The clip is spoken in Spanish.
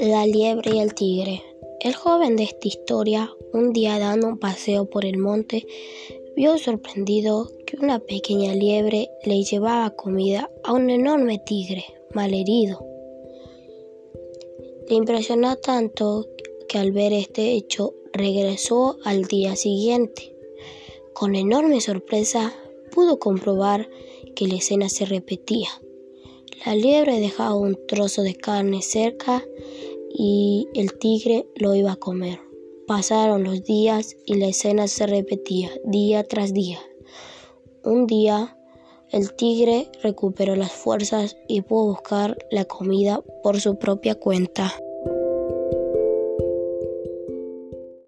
La liebre y el tigre. El joven de esta historia, un día dando un paseo por el monte, vio sorprendido que una pequeña liebre le llevaba comida a un enorme tigre malherido. Le impresionó tanto que al ver este hecho regresó al día siguiente. Con enorme sorpresa pudo comprobar que la escena se repetía. La liebre dejaba un trozo de carne cerca y el tigre lo iba a comer. Pasaron los días y la escena se repetía día tras día. Un día el tigre recuperó las fuerzas y pudo buscar la comida por su propia cuenta.